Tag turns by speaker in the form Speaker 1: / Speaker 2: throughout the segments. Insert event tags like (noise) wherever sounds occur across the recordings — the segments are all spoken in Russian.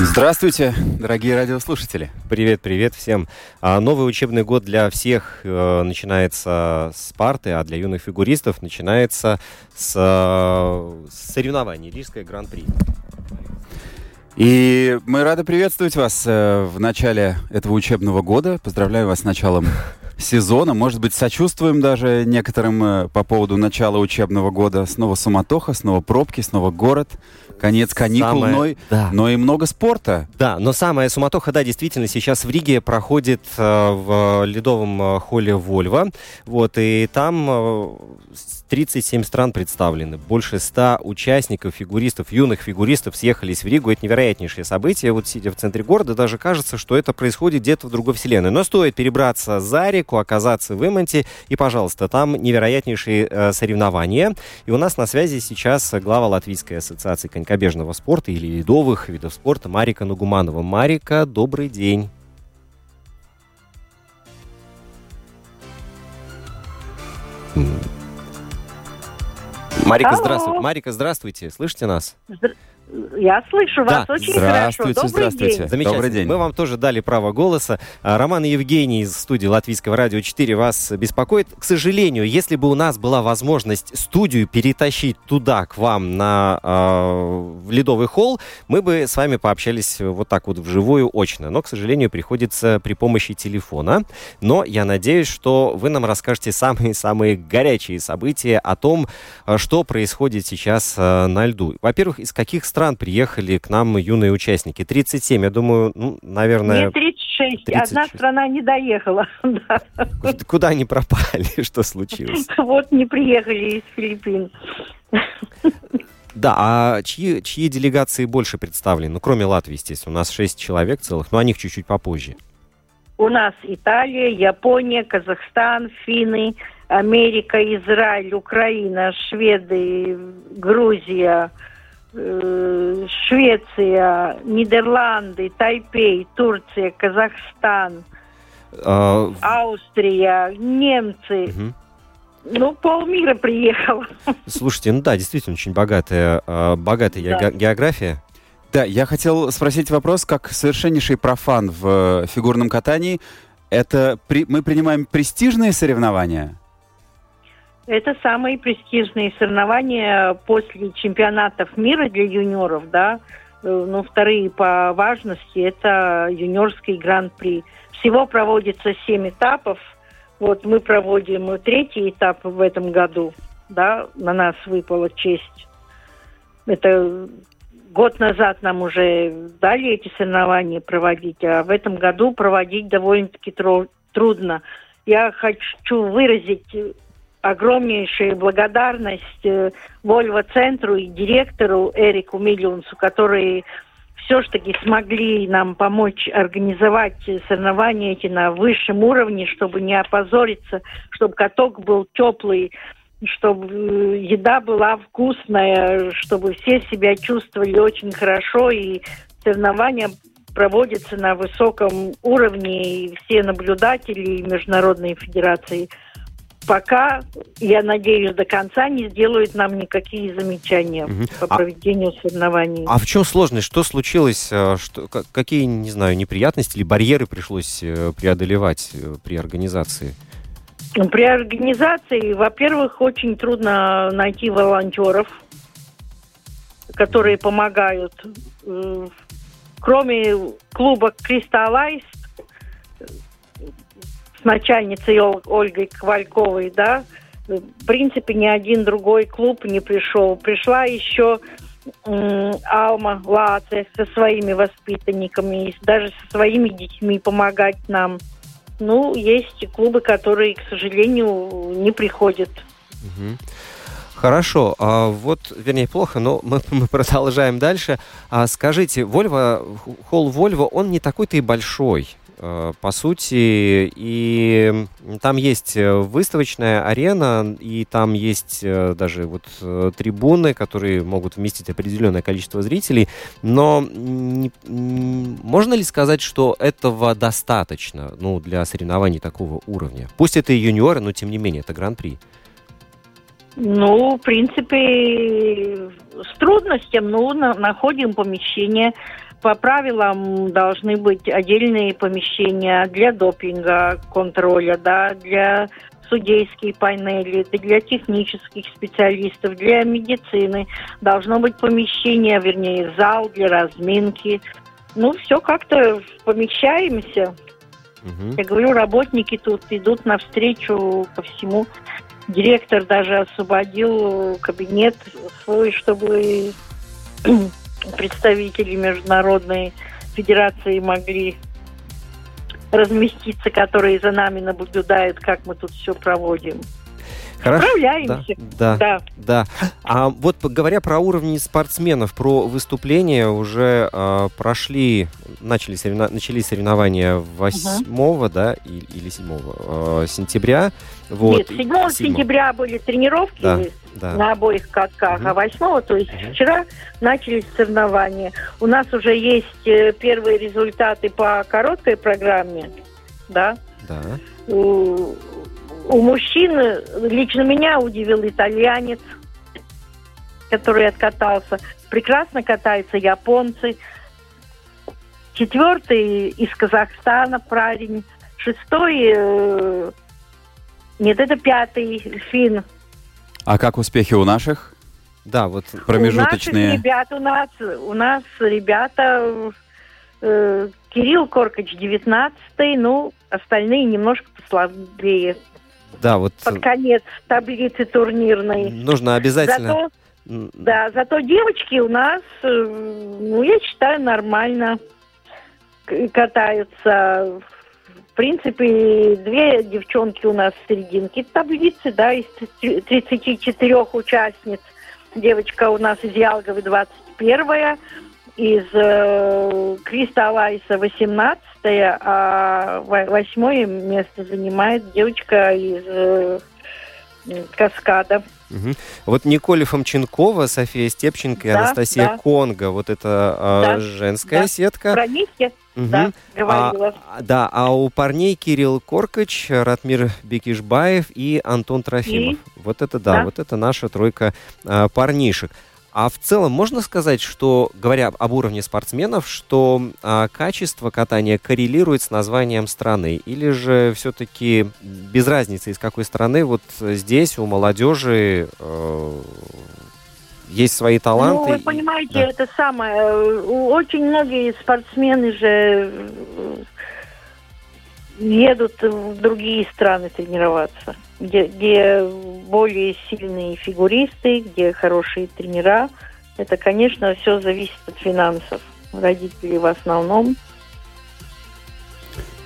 Speaker 1: Здравствуйте, дорогие радиослушатели.
Speaker 2: Привет, привет всем. А, новый учебный год для всех э, начинается с парты, а для юных фигуристов начинается с, э, соревнований Рижское гран-при.
Speaker 1: И мы рады приветствовать вас э, в начале этого учебного года. Поздравляю вас с началом (laughs) сезона. Может быть, сочувствуем даже некоторым по поводу начала учебного года. Снова суматоха, снова пробки, снова город. Конец каникул,
Speaker 2: Самое-
Speaker 1: но, и-
Speaker 2: да.
Speaker 1: но и много спорта.
Speaker 2: Да, но самая суматоха, да, действительно, сейчас в Риге проходит э, в ледовом э, холле Вольво. Вот, и там э, с- 37 стран представлены. Больше 100 участников, фигуристов, юных фигуристов съехались в Ригу. Это невероятнейшее событие. Вот сидя в центре города, даже кажется, что это происходит где-то в другой вселенной. Но стоит перебраться за реку, оказаться в Имонте, и, пожалуйста, там невероятнейшие э, соревнования. И у нас на связи сейчас глава Латвийской ассоциации конькобежного спорта или ледовых видов спорта Марика Нагуманова. Марика, добрый день. Марика,
Speaker 3: Алло.
Speaker 2: здравствуйте. Марика, здравствуйте. Слышите нас?
Speaker 3: Я слышу вас
Speaker 2: Да,
Speaker 3: очень хорошо.
Speaker 1: Здравствуйте,
Speaker 3: Добрый
Speaker 1: здравствуйте.
Speaker 3: день.
Speaker 2: Замечательно.
Speaker 1: Добрый день.
Speaker 2: Мы вам тоже дали право голоса. А, Роман и Евгений из студии Латвийского радио 4 вас беспокоит. К сожалению, если бы у нас была возможность студию перетащить туда, к вам, на, в Ледовый холл, мы бы с вами пообщались вот так вот вживую, очно. Но, к сожалению, приходится при помощи телефона. Но я надеюсь, что вы нам расскажете самые-самые горячие события о том, а, что происходит сейчас на льду. Во-первых, из каких стран приехали к нам юные участники? 37, я думаю, ну, наверное,
Speaker 3: Мне 36. Одна
Speaker 2: 36.
Speaker 3: страна не доехала. (laughs) Да.
Speaker 2: куда- они пропали, (laughs) что случилось? (laughs)
Speaker 3: Вот не приехали из Филиппин.
Speaker 2: Да, а чьи, чьи делегации больше представлены? Ну, кроме Латвии, естественно, у нас 6 человек целых, но о них чуть-чуть попозже.
Speaker 3: У нас Италия, Япония, Казахстан, Финны, Америка, Израиль, Украина, Шведы, Грузия, Швеция, Нидерланды, Тайпей, Турция, Казахстан,
Speaker 2: А,
Speaker 3: Австрия, немцы.
Speaker 2: мгм.
Speaker 3: Ну, полмира приехало.
Speaker 2: Слушайте, ну да, действительно, очень богатая, а, богатая
Speaker 3: Да.
Speaker 2: ге- география.
Speaker 1: Да, я хотел спросить вопрос, как совершеннейший профан в э, фигурном катании. Это при- мы принимаем престижные соревнования?
Speaker 3: Это самые престижные соревнования после чемпионатов мира для юниоров, да. Э, Ну, вторые по важности это юниорский гран-при. Всего проводится семь этапов. Вот мы проводим третий этап в этом году, да, на нас выпала честь. Это год назад нам уже дали эти соревнования проводить, а в этом году проводить довольно-таки трудно. Я хочу выразить огромнейшую благодарность э, Вольво-центру и директору Эрику Миллионсу, которые все ж таки смогли нам помочь организовать соревнования эти на высшем уровне, чтобы не опозориться, чтобы каток был теплый, чтобы э, еда была вкусная, чтобы все себя чувствовали очень хорошо и соревнования проводятся на высоком уровне, и все наблюдатели и международные федерации пока, я надеюсь, до конца не сделают нам никакие замечания
Speaker 2: Мгм.
Speaker 3: по
Speaker 2: А-
Speaker 3: проведению соревнований.
Speaker 2: А в чем сложность? Что случилось? э, Что, ка- какие, не знаю, неприятности или барьеры пришлось э, преодолевать э, при организации?
Speaker 3: При организации, во-первых, очень трудно найти волонтеров, которые помогают. Кроме клуба «Кристаллайз», с начальницей Ольгой Ковальковой, да, в принципе, ни один другой клуб не пришел. Пришла еще Алма Лаце со своими воспитанниками, даже со своими детьми помогать нам. Ну, есть клубы, которые, к сожалению, не приходят.
Speaker 2: Хорошо, а вот, вернее, плохо, но мы, (laughs) мы продолжаем дальше. А скажите, Вольво, холл Вольво, он не такой-то и большой. Э, по сути, и там есть э, выставочная арена, и там есть э, даже вот трибуны, которые могут вместить определенное количество зрителей, но не, можно ли сказать, что этого достаточно ну, для соревнований такого уровня? Пусть это и юниоры, но тем не менее, это гран-при.
Speaker 3: Ну, в принципе, с трудностями, ну, находим помещение, по правилам должны быть отдельные помещения для допинга, контроля, да, для судейские панели, для технических специалистов, для медицины. Должно быть помещение, вернее, зал для разминки. Ну, все как-то помещаемся. Угу. Я говорю, работники тут идут навстречу ко всему. Директор даже освободил кабинет свой, чтобы представители Международной Федерации могли разместиться, которые за нами наблюдают, как мы тут все проводим.
Speaker 2: Хорошо. Справляемся. Да, да, да. А вот говоря про уровни спортсменов, про выступления, уже э, прошли, начали соревно, начались соревнования 8 угу. да, или 7 э, сентября.
Speaker 3: Вот. Нет, 7 сентября были тренировки да, да. на обоих катках, угу. а 8 то есть угу. вчера начались соревнования. У нас уже есть э, первые результаты по короткой программе, да?
Speaker 2: Да.
Speaker 3: У мужчин лично меня удивил итальянец, который откатался. Прекрасно катаются японцы. Четвертый из Казахстана парень. Шестой... Э, нет, это пятый фин.
Speaker 1: А как успехи у наших?
Speaker 2: Да, вот
Speaker 1: промежуточные.
Speaker 3: У наших ребят у нас, у нас ребята э, Кирилл Коркач 19 ну, остальные немножко послабее.
Speaker 2: Да, вот...
Speaker 3: Под конец таблицы турнирной.
Speaker 2: Нужно обязательно...
Speaker 3: Зато, да, зато девочки у нас, э, ну, я считаю, нормально катаются. В принципе, две девчонки у нас в серединке таблицы, да, из 34 участниц. Девочка у нас из Ялговы 21 из э, Криста Алайса 18 а восьмое место занимает девочка из э, Каскада.
Speaker 2: Угу. Вот Николя Фомченкова, София Степченко и да, Анастасия да. Конга. Вот это э, да, женская да. сетка.
Speaker 3: Про них я угу. да, говорила.
Speaker 2: А, да, а у парней Кирилл Коркач, Ратмир Бекишбаев и Антон Трофимов. И? Вот это да, да, вот это наша тройка э, парнишек. А в целом можно сказать, что, говоря об уровне спортсменов, что а, качество катания коррелирует с названием страны? Или же все-таки без разницы, из какой страны, вот здесь у молодежи э, есть свои таланты?
Speaker 3: Ну, вы понимаете, да. это самое. Очень многие спортсмены же едут в другие страны тренироваться где, где более сильные фигуристы, где хорошие тренера. Это, конечно, все зависит от финансов. Родители в основном.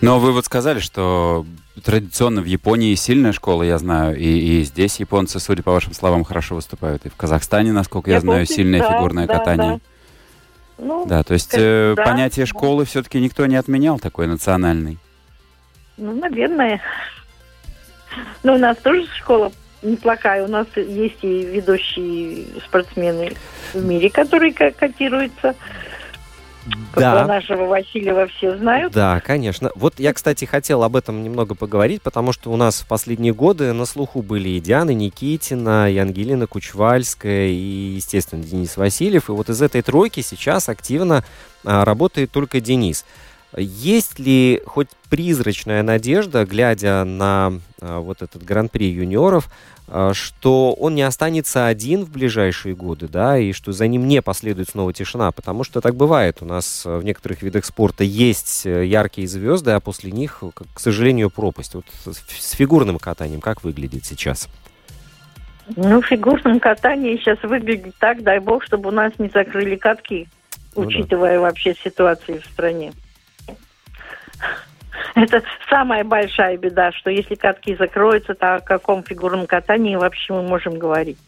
Speaker 1: Но вы вот сказали, что традиционно в Японии сильная школа, я знаю, и, и здесь японцы, судя по вашим словам, хорошо выступают. И в Казахстане, насколько я, я знаю, сильное да, фигурное да, катание. Да. Ну, да, то есть э, да, понятие школы все-таки никто не отменял такой национальный.
Speaker 3: Ну, наверное. Ну, у нас тоже школа неплохая. У нас есть и ведущие спортсмены в мире, которые котируются. Да. Про нашего Васильева все знают.
Speaker 2: Да, конечно. Вот я, кстати, хотел об этом немного поговорить, потому что у нас в последние годы на слуху были и Диана Никитина, и Ангелина Кучвальская, и, естественно, Денис Васильев. И вот из этой тройки сейчас активно а, работает только Денис. Есть ли хоть призрачная надежда, глядя на а, вот этот гран-при юниоров, а, что он не останется один в ближайшие годы, да, и что за ним не последует снова тишина, потому что так бывает. У нас в некоторых видах спорта есть э, яркие звезды, а после них, к сожалению, пропасть. Вот с фигурным катанием как выглядит сейчас?
Speaker 3: Ну, в фигурном катании сейчас выглядит так, дай бог, чтобы у нас не закрыли катки, ну, учитывая да. вообще ситуацию в стране. Это самая большая беда, что если катки закроются, то о каком фигурном катании вообще мы можем говорить?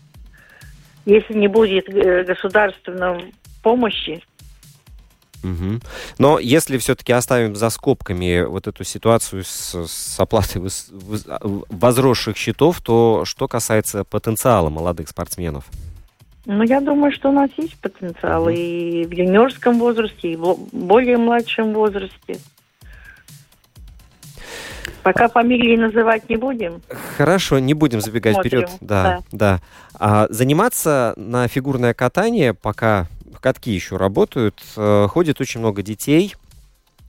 Speaker 3: Если не будет э, государственной помощи,
Speaker 2: Угу. Но если все-таки оставим за скобками вот эту ситуацию с, с оплатой воз, возросших счетов, то что касается потенциала молодых спортсменов?
Speaker 3: Ну, я думаю, что у нас есть потенциал угу. и в юниорском возрасте, и в более младшем возрасте. Пока фамилии называть не будем.
Speaker 2: Хорошо, не будем забегать Смотрим. вперед. Да, да. да. А заниматься на фигурное катание, пока катки еще работают, э, ходит очень много детей.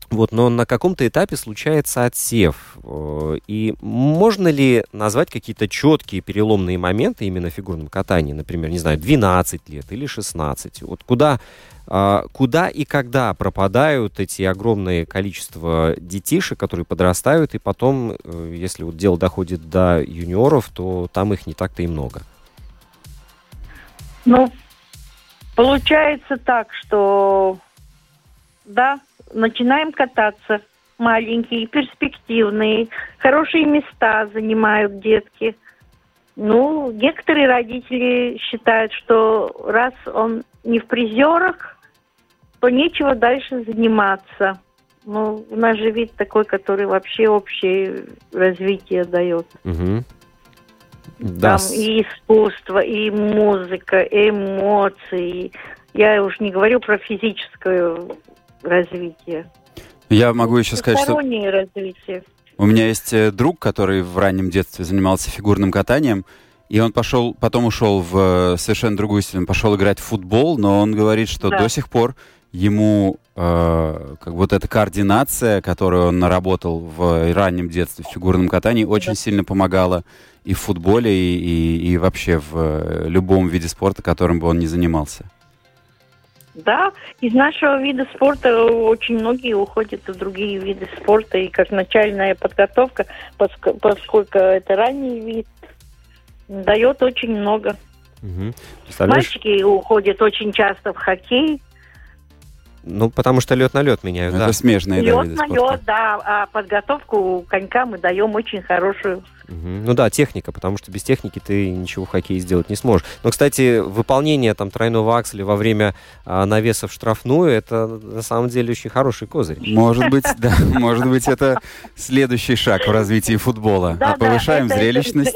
Speaker 2: Вот, но на каком-то этапе случается отсев. Э, и можно ли назвать какие-то четкие переломные моменты именно в фигурном катании? Например, не знаю, 12 лет или 16. Вот куда а, куда и когда пропадают эти огромные количество детишек, которые подрастают, и потом, э, если вот дело доходит до юниоров, то там их не так-то и много.
Speaker 3: Ну, получается так, что да, начинаем кататься, маленькие, перспективные, хорошие места занимают детки. Ну, некоторые родители считают, что раз он не в призерах, то нечего дальше заниматься. Ну, у нас же вид такой, который вообще общее развитие дает. Угу. Да. Там и искусство, и музыка, и эмоции. Я уж не говорю про физическое развитие.
Speaker 1: Я могу еще сказать, что...
Speaker 3: развитие.
Speaker 1: У меня есть э, друг, который в раннем детстве занимался фигурным катанием, и он пошел, потом ушел в э, совершенно другую он пошел играть в футбол, но он говорит, что да. до сих пор ему э, как вот эта координация, которую он наработал в раннем детстве в фигурном катании, очень да. сильно помогала и в футболе, и, и, и вообще в э, любом виде спорта, которым бы он ни занимался.
Speaker 3: Да, из нашего вида спорта очень многие уходят в другие виды спорта, и как начальная подготовка, поскольку это ранний вид, дает очень много. Угу. Мальчики уходят очень часто в хоккей,
Speaker 2: ну, потому что лед на лед меняют,
Speaker 1: Это
Speaker 2: да.
Speaker 1: смежные,
Speaker 3: лед да, Лед на лед, да. А подготовку конька мы даем очень хорошую.
Speaker 2: Угу. Ну да, техника, потому что без техники ты ничего в хоккее сделать не сможешь. Но, кстати, выполнение там тройного акселя во время а, навеса в штрафную, это на самом деле очень хороший козырь.
Speaker 1: Может быть, (laughs) да, может быть, это следующий шаг в развитии футбола. А повышаем зрелищность.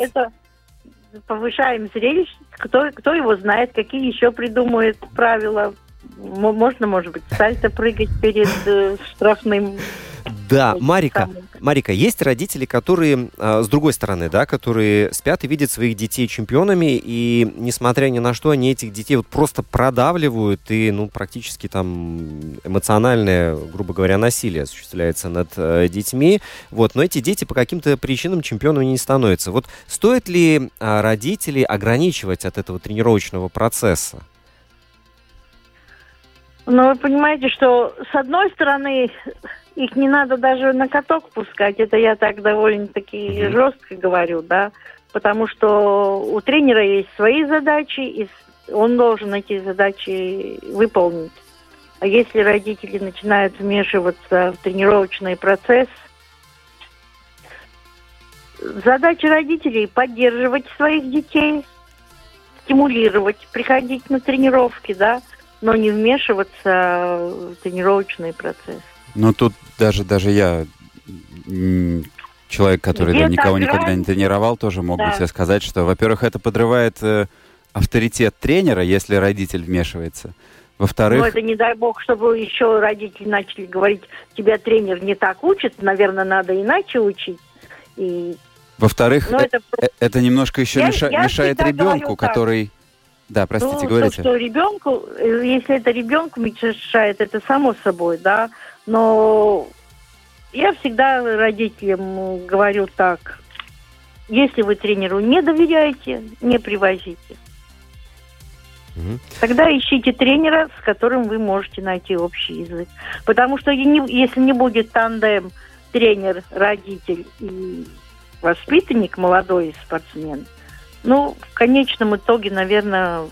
Speaker 3: повышаем зрелищность. Кто, кто его знает, какие еще придумают правила можно, может быть, сальто прыгать перед э, штрафным.
Speaker 2: Да, Марика, Марика, есть родители, которые, э, с другой стороны, да, которые спят и видят своих детей чемпионами, и несмотря ни на что, они этих детей вот просто продавливают, и, ну, практически там эмоциональное, грубо говоря, насилие осуществляется над э, детьми, вот, но эти дети по каким-то причинам чемпионами не становятся. Вот стоит ли э, родителей ограничивать от этого тренировочного процесса?
Speaker 3: Но вы понимаете, что с одной стороны их не надо даже на каток пускать. Это я так довольно-таки mm-hmm. жестко говорю, да. Потому что у тренера есть свои задачи, и он должен эти задачи выполнить. А если родители начинают вмешиваться в тренировочный процесс, задача родителей поддерживать своих детей, стимулировать, приходить на тренировки, да, но не вмешиваться в тренировочный процесс.
Speaker 1: Ну, тут даже, даже я, человек, который да, никого грань... никогда не тренировал, тоже могу да. тебе сказать, что, во-первых, это подрывает э, авторитет тренера, если родитель вмешивается. Во-вторых... Ну,
Speaker 3: это не дай бог, чтобы еще родители начали говорить, тебя тренер не так учит, наверное, надо иначе учить. И...
Speaker 1: Во-вторых, это... Э, это немножко еще я, меша... я мешает ребенку, который... Да, простите, ну, говорите.
Speaker 3: То, что ребенку, э, если это ребенку мешает, это само собой, да. Но я всегда родителям говорю так. Если вы тренеру не доверяете, не привозите. Тогда ищите тренера, с которым вы можете найти общий язык. Потому что если не будет тандем тренер, родитель и воспитанник, молодой спортсмен, ну, в конечном итоге, наверное,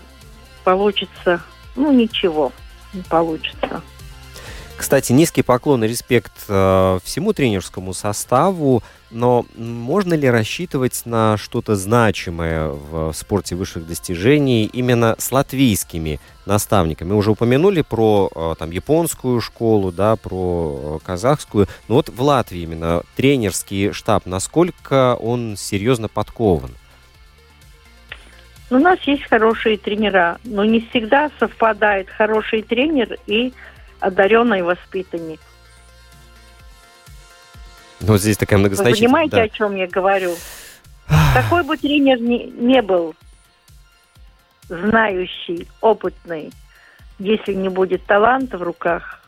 Speaker 3: получится, ну, ничего не получится.
Speaker 2: Кстати, низкий поклон и респект э, всему тренерскому составу, но можно ли рассчитывать на что-то значимое в спорте высших достижений именно с латвийскими наставниками? Мы уже упомянули про э, там японскую школу, да, про э, казахскую, но вот в Латвии именно тренерский штаб, насколько он серьезно подкован?
Speaker 3: Ну, У нас есть хорошие тренера, но не всегда совпадает хороший тренер и одаренный воспитанник.
Speaker 2: Ну, вот здесь такая
Speaker 3: Вы
Speaker 2: многозначительная...
Speaker 3: понимаете,
Speaker 2: да.
Speaker 3: о чем я говорю? Какой бы тренер ни, не был знающий, опытный, если не будет таланта в руках.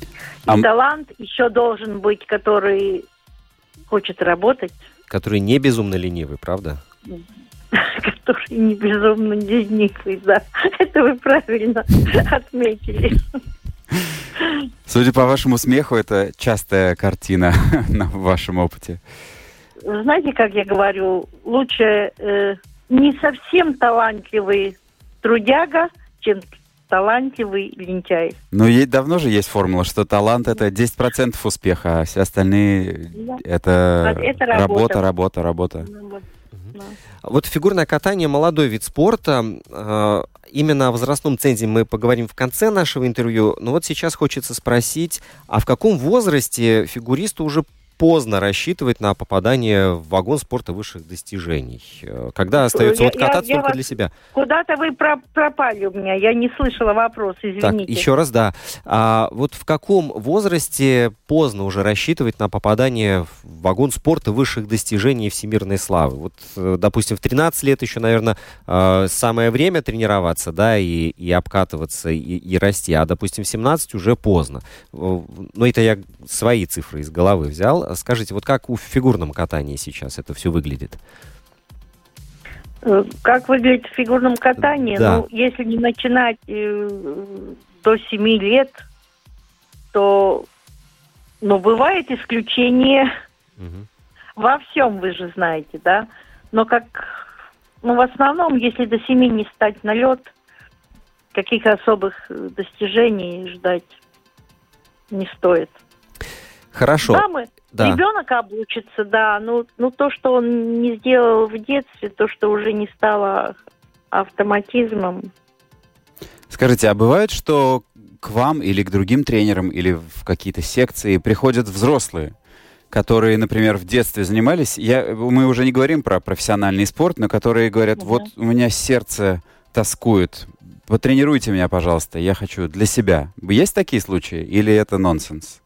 Speaker 3: И
Speaker 1: А м-
Speaker 3: талант еще должен быть, который хочет работать,
Speaker 2: Который не безумно ленивый, правда? (laughs)
Speaker 3: который не безумно ленивый, да. Это вы правильно отметили.
Speaker 1: Судя по вашему смеху, это частая картина (laughs) на вашем опыте.
Speaker 3: Знаете, как я говорю, лучше э, не совсем талантливый трудяга, чем талантливый лентяй.
Speaker 1: Но ей давно же есть формула, что талант это 10% успеха, а все остальные
Speaker 3: Да.
Speaker 1: это,
Speaker 3: Это
Speaker 1: работа,
Speaker 3: работа.
Speaker 1: работа, работа.
Speaker 3: Ну, вот, да.
Speaker 2: Вот фигурное катание молодой вид спорта. Э, Именно о возрастном цензе мы поговорим в конце нашего интервью. Но вот сейчас хочется спросить, а в каком возрасте фигуристу уже поздно рассчитывать на попадание в вагон спорта высших достижений? Э, Когда остается
Speaker 3: Я-
Speaker 2: вот кататься
Speaker 3: я- я
Speaker 2: только
Speaker 3: вас-
Speaker 2: для себя?
Speaker 3: Куда-то вы про- пропали у меня, я не слышала вопрос, извините.
Speaker 2: Так, еще раз, да. А вот в каком возрасте поздно уже рассчитывать на попадание в вагон спорта высших достижений и всемирной славы? Вот, э, допустим, в 13 лет еще, наверное, э, самое время тренироваться, да, и, и обкатываться, и, и расти, а, допустим, в 17 уже поздно. Э, Ну, это я свои цифры из головы взял. Скажите, вот как в фигурном катании сейчас это все выглядит?
Speaker 3: Э, Как выглядит в фигурном катании?
Speaker 2: Да.
Speaker 3: Ну, если не начинать э, до 7 лет, то, ну, бывает исключение
Speaker 2: Мгм.
Speaker 3: во всем, вы же знаете, да? Но как, ну, в основном, если до 7 не стать на лед, каких особых э, достижений ждать не стоит.
Speaker 2: Хорошо.
Speaker 3: Да, мы,
Speaker 2: Да.
Speaker 3: ребенок обучится, да, ну, ну то, что он не сделал в детстве, то, что уже не стало автоматизмом,
Speaker 1: Скажите, а бывает, что к вам или к другим тренерам или в какие-то секции приходят взрослые, которые, например, в детстве занимались? Я, мы уже не говорим про профессиональный спорт, но которые говорят,
Speaker 3: Мгм.
Speaker 1: вот у меня сердце тоскует, потренируйте меня, пожалуйста, я хочу для себя. Есть такие случаи или это нонсенс?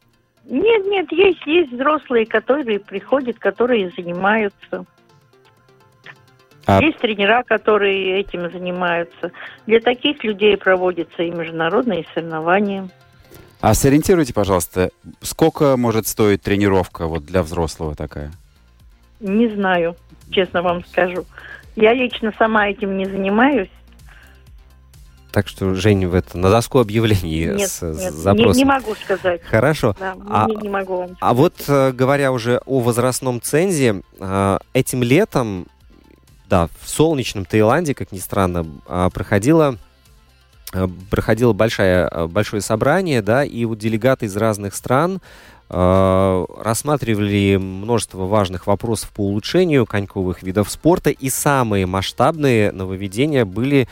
Speaker 3: Нет, нет, есть, есть взрослые, которые приходят, которые занимаются.
Speaker 1: А-
Speaker 3: Есть тренера, которые этим занимаются. Для таких людей проводятся и международные соревнования.
Speaker 1: А сориентируйте, пожалуйста, сколько может стоить тренировка вот для взрослого такая?
Speaker 3: Не знаю, честно вам скажу. Я лично сама этим не занимаюсь.
Speaker 2: Так что, Жень, в это, на доску объявлений
Speaker 3: Нет,
Speaker 2: с,
Speaker 3: нет, не,
Speaker 2: запросом.
Speaker 3: не могу сказать.
Speaker 2: Хорошо.
Speaker 3: Да,
Speaker 2: А-
Speaker 3: не, не могу вам
Speaker 2: А вот э, говоря уже о возрастном цензе, э, этим летом, да, в солнечном Таиланде, как ни странно, а, проходило э, проходило большое, большое собрание, да, и вот делегаты из разных стран э, рассматривали множество важных вопросов по улучшению коньковых видов спорта, и самые масштабные нововведения были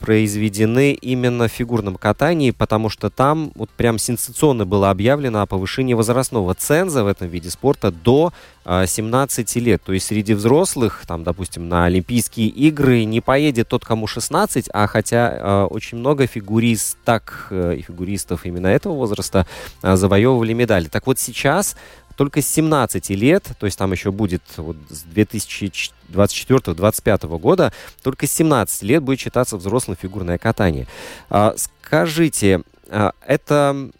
Speaker 2: произведены именно в фигурном катании, потому что там вот прям сенсационно было объявлено о повышении возрастного ценза в этом виде спорта до э, 17 лет. То есть среди взрослых, там, допустим, на Олимпийские игры не поедет тот, кому 16, а хотя э, очень много фигуристок э, и фигуристов именно этого возраста э, завоевывали медали. Так вот сейчас только с 17 лет, то есть там еще будет вот с 2024-2025 года, только с 17 лет будет считаться взрослым фигурное катание. А, скажите, а, это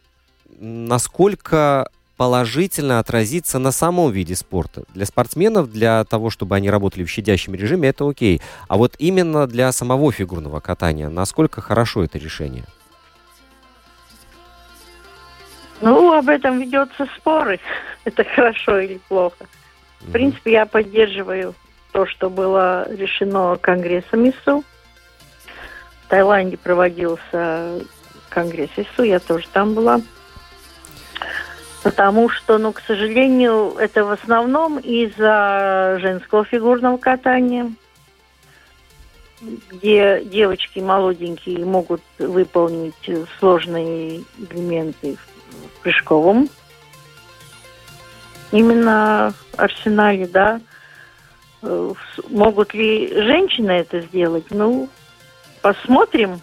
Speaker 2: насколько положительно отразится на самом виде спорта. Для спортсменов, для того, чтобы они работали в щадящем режиме, это окей. А вот именно для самого фигурного катания, насколько хорошо это решение?
Speaker 3: Ну, об этом ведется споры. (laughs) Это хорошо или плохо. В принципе, я поддерживаю то, что было решено Конгрессом ИСУ. В Таиланде проводился Конгресс ИСУ, я тоже там была. Потому что, ну, к сожалению, это в основном из-за женского фигурного катания, где девочки молоденькие могут выполнить сложные элементы в прыжковом именно арсенале, да. Э, могут ли женщины это сделать? Ну, посмотрим.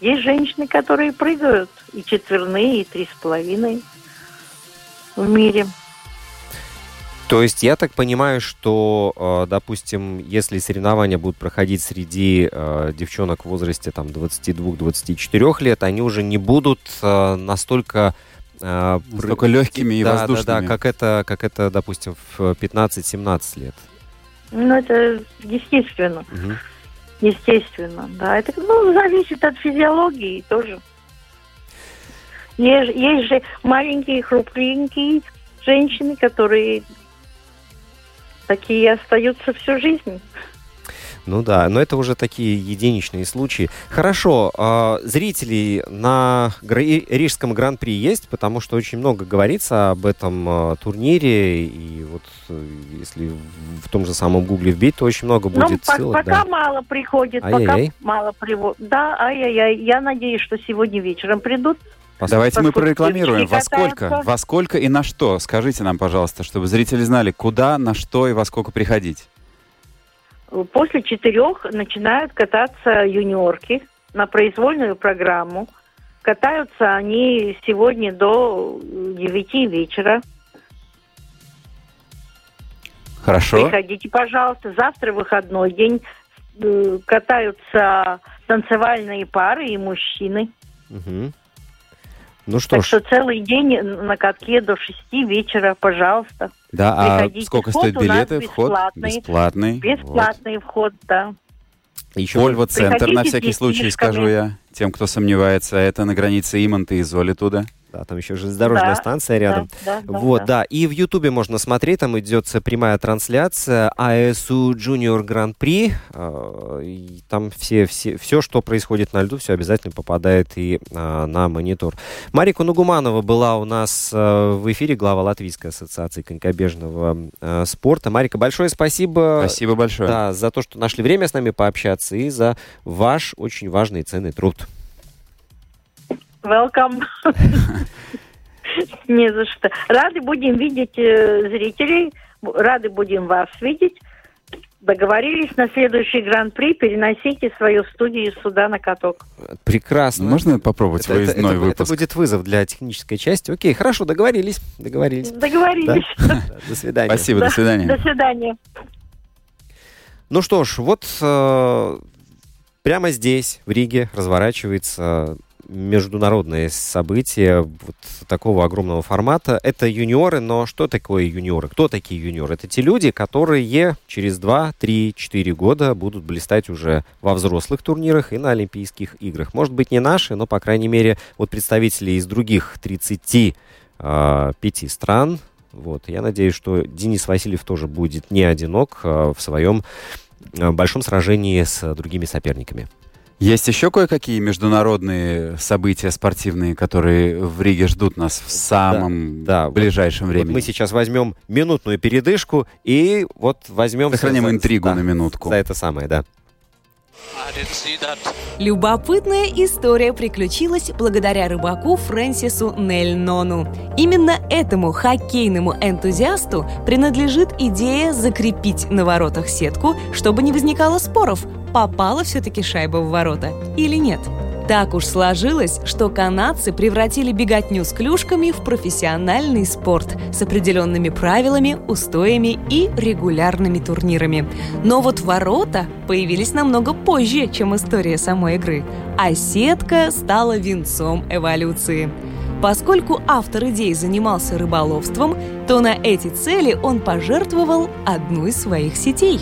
Speaker 3: Есть женщины, которые прыгают и четверные, и три с половиной в мире.
Speaker 2: То есть я так понимаю, что, э, допустим, если соревнования будут проходить среди э, девчонок в возрасте там 22-24 лет, они уже не будут настолько
Speaker 1: настолько легкими и
Speaker 2: да,
Speaker 1: воздушными.
Speaker 2: Да, да, как это, как это, допустим, в 15-17 лет.
Speaker 3: Ну, это естественно. Угу. Естественно, да. Это ну, зависит от физиологии тоже. Есть, есть же маленькие, хрупкие женщины, которые такие остаются всю жизнь.
Speaker 2: Ну да, но это уже такие единичные случаи. Хорошо, э, зрителей на Рижском гран-при есть, потому что очень много говорится об этом э, турнире, и вот э, если в том же самом гугле вбить, то очень много ну, будет
Speaker 3: ну,
Speaker 2: ссылок.
Speaker 3: Пока да. мало приходит,
Speaker 2: ай-яй-яй.
Speaker 3: пока мало приводит. Да, ай-яй-яй. Я надеюсь, что сегодня вечером придут.
Speaker 1: Давайте мы прорекламируем. Во сколько? Во сколько и на что? Скажите нам, пожалуйста, чтобы зрители знали, куда, на что и во сколько приходить.
Speaker 3: После четырех начинают кататься юниорки на произвольную программу. Катаются они сегодня до девяти вечера.
Speaker 1: Хорошо.
Speaker 3: Приходите, пожалуйста. Завтра выходной день. Э, катаются танцевальные пары и мужчины.
Speaker 2: Угу. Ну что
Speaker 3: так
Speaker 2: ж.
Speaker 3: что целый день на катке до шести вечера, пожалуйста.
Speaker 1: Да, а сколько
Speaker 3: вход
Speaker 1: стоят билеты?
Speaker 3: Вход
Speaker 1: бесплатный.
Speaker 3: Бесплатный вот. вход, да.
Speaker 1: Еще Вольво-центр, на всякий случай, скажу я, тем, кто сомневается. Это на границе Иманта и Золитуда.
Speaker 2: Да, там еще железнодорожная да, станция рядом. Да, да, вот, да, да. И в Ютубе можно смотреть, там идет прямая трансляция АСУ Junior Grand Prix. И там все, все, все, что происходит на льду, все обязательно попадает и а, на монитор. Марика Нугуманова была у нас а, в эфире, глава Латвийской ассоциации конькобежного а, спорта. Марика, большое спасибо.
Speaker 1: Спасибо большое.
Speaker 2: Да, за то, что нашли время с нами пообщаться и за ваш очень важный и ценный труд.
Speaker 3: Welcome. (laughs) Не за что. Рады будем видеть э, зрителей, рады будем вас видеть. Договорились на следующий гран-при переносите свою студию сюда на каток.
Speaker 2: Прекрасно.
Speaker 1: Можно попробовать это, выездной
Speaker 2: это,
Speaker 1: выпуск?
Speaker 2: Это будет вызов для технической части. Окей, хорошо, договорились. Договорились.
Speaker 3: Договорились. Да? (laughs)
Speaker 2: До свидания.
Speaker 1: Спасибо, до свидания.
Speaker 3: До свидания.
Speaker 2: Ну что ж, вот э, прямо здесь, в Риге, разворачивается международные события вот такого огромного формата. Это юниоры, но что такое юниоры? Кто такие юниоры? Это те люди, которые через 2, 3, 4 года будут блистать уже во взрослых турнирах и на Олимпийских играх. Может быть, не наши, но, по крайней мере, вот представители из других 35 э, стран. Вот. Я надеюсь, что Денис Васильев тоже будет не одинок э, в своем э, большом сражении с другими соперниками.
Speaker 1: Есть еще кое-какие международные события спортивные, которые в Риге ждут нас в самом да, да, ближайшем вот, времени.
Speaker 2: Вот мы сейчас возьмем минутную передышку и вот возьмем...
Speaker 1: Сохраним за, интригу да, на минутку.
Speaker 2: За это самое, да.
Speaker 4: Любопытная история приключилась благодаря рыбаку Фрэнсису Нельнону. Именно этому хоккейному энтузиасту принадлежит идея закрепить на воротах сетку, чтобы не возникало споров, попала все-таки шайба в ворота или нет. Так уж сложилось, что канадцы превратили беготню с клюшками в профессиональный спорт с определенными правилами, устоями и регулярными турнирами. Но вот ворота появились намного позже, чем история самой игры, а сетка стала венцом эволюции. Поскольку автор идей занимался рыболовством, то на эти цели он пожертвовал одну из своих сетей.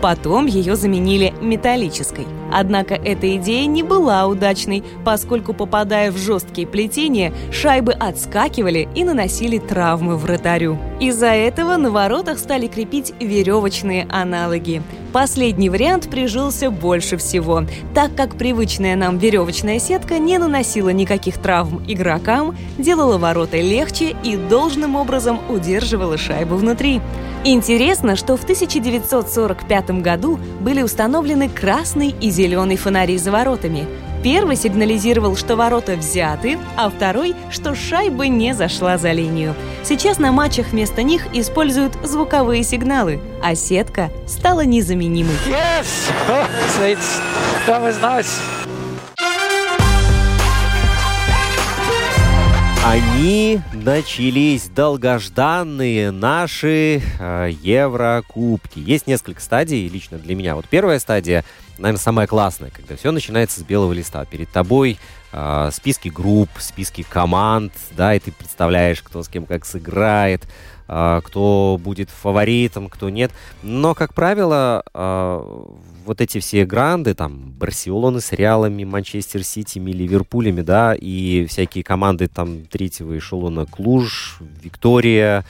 Speaker 4: Потом ее заменили металлической. Однако эта идея не была удачной, поскольку, попадая в жесткие плетения, шайбы отскакивали и наносили травмы вратарю. Из-за этого на воротах стали крепить веревочные аналоги. Последний вариант прижился больше всего, так как привычная нам веревочная сетка не наносила никаких травм игрокам, делала ворота легче и должным образом удерживала шайбу внутри. Интересно, что в 1945 году были установлены красный и зеленый фонари за воротами. Первый сигнализировал, что ворота взяты, а второй, что шайба не зашла за линию. Сейчас на матчах вместо них используют звуковые сигналы, а сетка стала незаменимой.
Speaker 5: Yes! It's, that was nice.
Speaker 2: Они начались долгожданные наши э, Еврокубки. Есть несколько стадий лично для меня. Вот первая стадия, наверное, самая классная, когда все начинается с белого листа. Перед тобой э, списки групп, списки команд, да, и ты представляешь, кто с кем как сыграет, э, кто будет фаворитом, кто нет. Но, как правило, э, вот эти все гранды, там, Барселоны с Реалами, Манчестер Сити, Ливерпулями, да, и всякие команды там третьего эшелона Клуж, Виктория,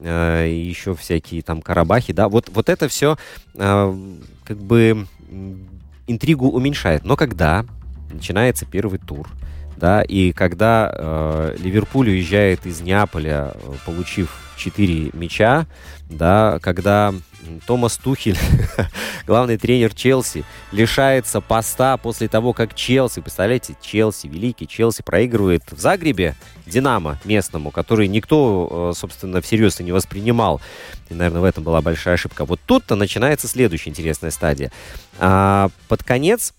Speaker 2: э, еще всякие там Карабахи, да, вот, вот это все э, как бы интригу уменьшает. Но когда начинается первый тур, да, и когда э, Ливерпуль уезжает из Неаполя, э, получив 4 мяча, да, когда Томас Тухель, (laughs) главный тренер Челси, лишается поста после того, как Челси, представляете, Челси, великий Челси проигрывает в Загребе Динамо местному, который никто, э, собственно, всерьез и не воспринимал. И, наверное, в этом была большая ошибка. Вот тут-то начинается следующая интересная стадия. А, под конец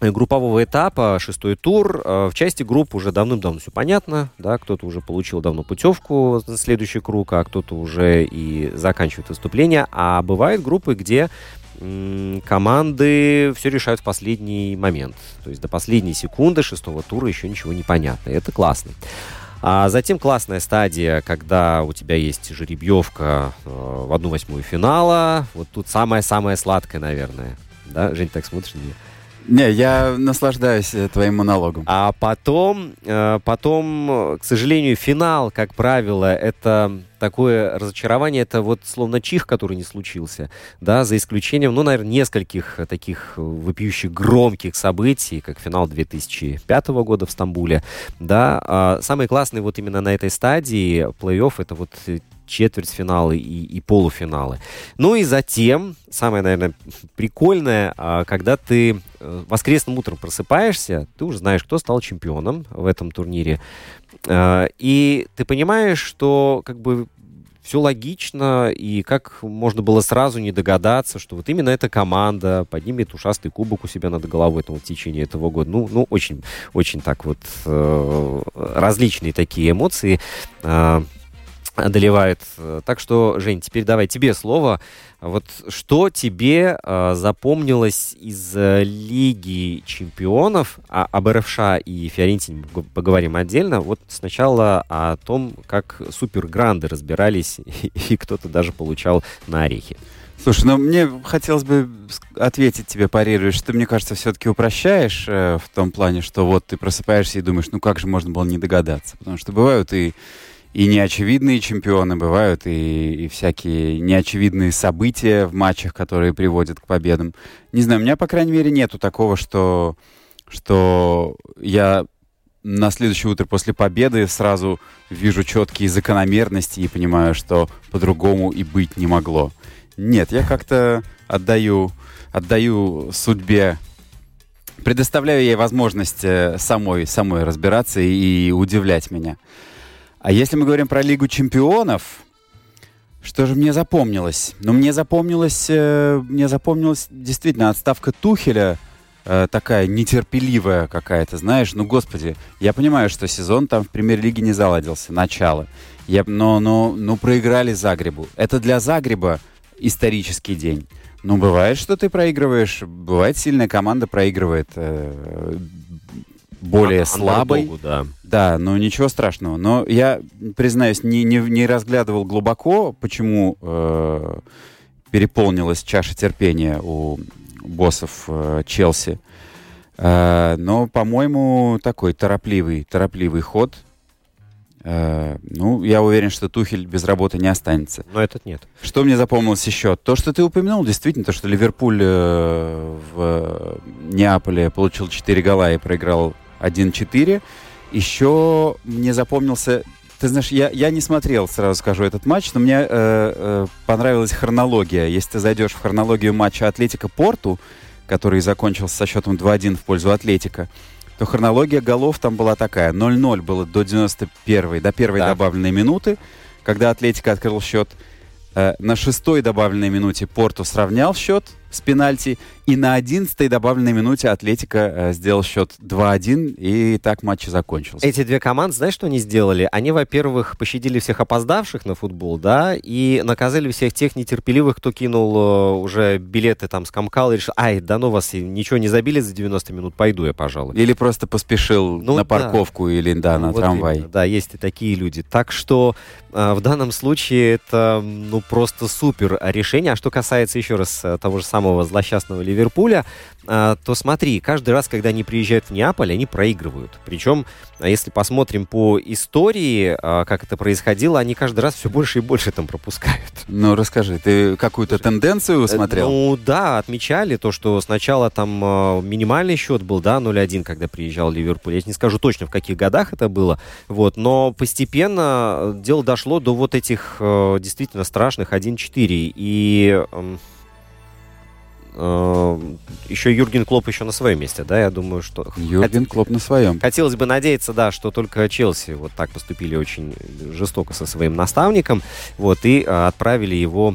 Speaker 2: группового этапа, шестой тур. Э, в части групп уже давным-давно все понятно, да, кто-то уже получил давно путевку на следующий круг, а кто-то уже и заканчивает выступление. А бывают группы, где команды все решают в последний момент. То есть до последней секунды шестого тура еще ничего не понятно. Это классно. А затем классная стадия, когда у тебя есть жеребьевка э, в одну восьмую финала. Вот тут самое-самое сладкое, наверное. Да, Жень, так смотришь на меня?
Speaker 1: Не, я наслаждаюсь э, твоим монологом.
Speaker 2: А потом, э, потом, к сожалению, финал, как правило, это такое разочарование, это вот словно чих, который не случился, да, за исключением, ну, наверное, нескольких таких вопиющих громких событий, как финал 2005 года в Стамбуле, да. А самый классный вот именно на этой стадии плей-офф это вот четвертьфиналы и, и полуфиналы. Ну и затем, самое, наверное, прикольное, а, когда ты э, воскресным утром просыпаешься, ты уже знаешь, кто стал чемпионом в этом турнире, а, и ты понимаешь, что как бы все логично, и как можно было сразу не догадаться, что вот именно эта команда поднимет ушастый кубок у себя над головой там, в течение этого года. Ну, ну очень, очень так вот э, различные такие эмоции. Э, одолевает. Так что, Жень, теперь давай тебе слово. Вот что тебе э, запомнилось из э, Лиги чемпионов, а, об РФШ и Фиорентине поговорим отдельно. Вот сначала о том, как супергранды разбирались, и, (laughs) и кто-то даже получал на орехи.
Speaker 1: Слушай, ну мне хотелось бы ответить тебе, парируешь, что ты, мне кажется, все-таки упрощаешь э, в том плане, что вот ты просыпаешься и думаешь, ну как же можно было не догадаться? Потому что бывают и и неочевидные чемпионы бывают, и, и всякие неочевидные события в матчах, которые приводят к победам. Не знаю, у меня, по крайней мере, нету такого, что, что я на следующее утро после победы сразу вижу четкие закономерности и понимаю, что по-другому и быть не могло. Нет, я как-то отдаю, отдаю судьбе предоставляю ей возможность э, самой, самой разбираться и удивлять меня. А если мы говорим про Лигу чемпионов, что же мне запомнилось? Ну, мне запомнилось, э, мне запомнилась действительно отставка Тухеля э, такая нетерпеливая какая-то, знаешь, ну, господи, я понимаю, что сезон там в премьер-лиге не заладился, начало. Я, но, но, ну, проиграли Загребу. Это для Загреба исторический день. Ну, бывает, что ты проигрываешь, бывает, сильная команда проигрывает э, более
Speaker 2: Ан-
Speaker 1: слабой.
Speaker 2: андердогу, да.
Speaker 1: Да, ну ничего страшного. Но я, признаюсь, не, не, не разглядывал глубоко, почему э, переполнилась чаша терпения у боссов э, Челси. Э, но, по-моему, такой торопливый, торопливый ход. Э, ну, я уверен, что Тухель без работы не останется.
Speaker 2: Но этот нет.
Speaker 1: Что мне запомнилось еще? То, что ты упомянул, действительно, то, что Ливерпуль э, в Неаполе получил 4 гола и проиграл 1-4. Еще мне запомнился... Ты знаешь, я, я не смотрел, сразу скажу, этот матч, но мне э, э, понравилась хронология. Если ты зайдешь в хронологию матча Атлетика Порту, который закончился со счетом 2-1 в пользу Атлетика, то хронология голов там была такая. 0-0 было до 91-й, до первой
Speaker 2: Да.
Speaker 1: добавленной минуты, когда Атлетика открыл счет. Э, На шестой добавленной минуте Порту сравнял счет с пенальти, и на одиннадцатой добавленной минуте Атлетика э, сделал счет 2-1, и так матч и закончился.
Speaker 2: Эти две команды, знаешь, что они сделали? Они, во-первых, пощадили всех опоздавших на футбол, да, и наказали всех тех нетерпеливых, кто кинул э, уже билеты там, скомкал и решил, ай, да ну вас, ничего не забили за 90 минут, пойду я, пожалуй.
Speaker 1: Или просто поспешил
Speaker 2: Ну
Speaker 1: на
Speaker 2: да.
Speaker 1: парковку или да, на
Speaker 2: Вот
Speaker 1: трамвай.
Speaker 2: именно, да, есть и такие люди. Так что э, в данном случае это ну просто супер решение. А что касается еще раз э, того же самого злосчастного Ливерпуля, э, то смотри, каждый раз, когда они приезжают в Неаполь, они проигрывают. Причем, э, если посмотрим по истории, э, как это происходило, они каждый раз все больше и больше там пропускают.
Speaker 1: Ну, расскажи, ты какую-то тенденцию усмотрел?
Speaker 2: Ну да, отмечали то, что сначала там э, минимальный счет был, да, 0-1, когда приезжал Ливерпуль. Я не скажу точно, в каких годах это было, вот, но постепенно э, дело дошло до вот этих э, действительно страшных 1-4. И э, еще Юрген Клоп еще на своем месте, да, я думаю, что...
Speaker 1: Юрген Клоп на своем.
Speaker 2: Хотелось бы надеяться, да, что только Челси вот так поступили очень жестоко со своим наставником, вот, и э, отправили его